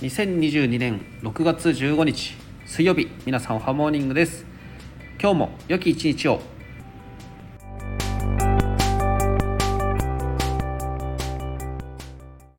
2022年6月15日水曜日皆さんおはモーニングです。今日も良き一日を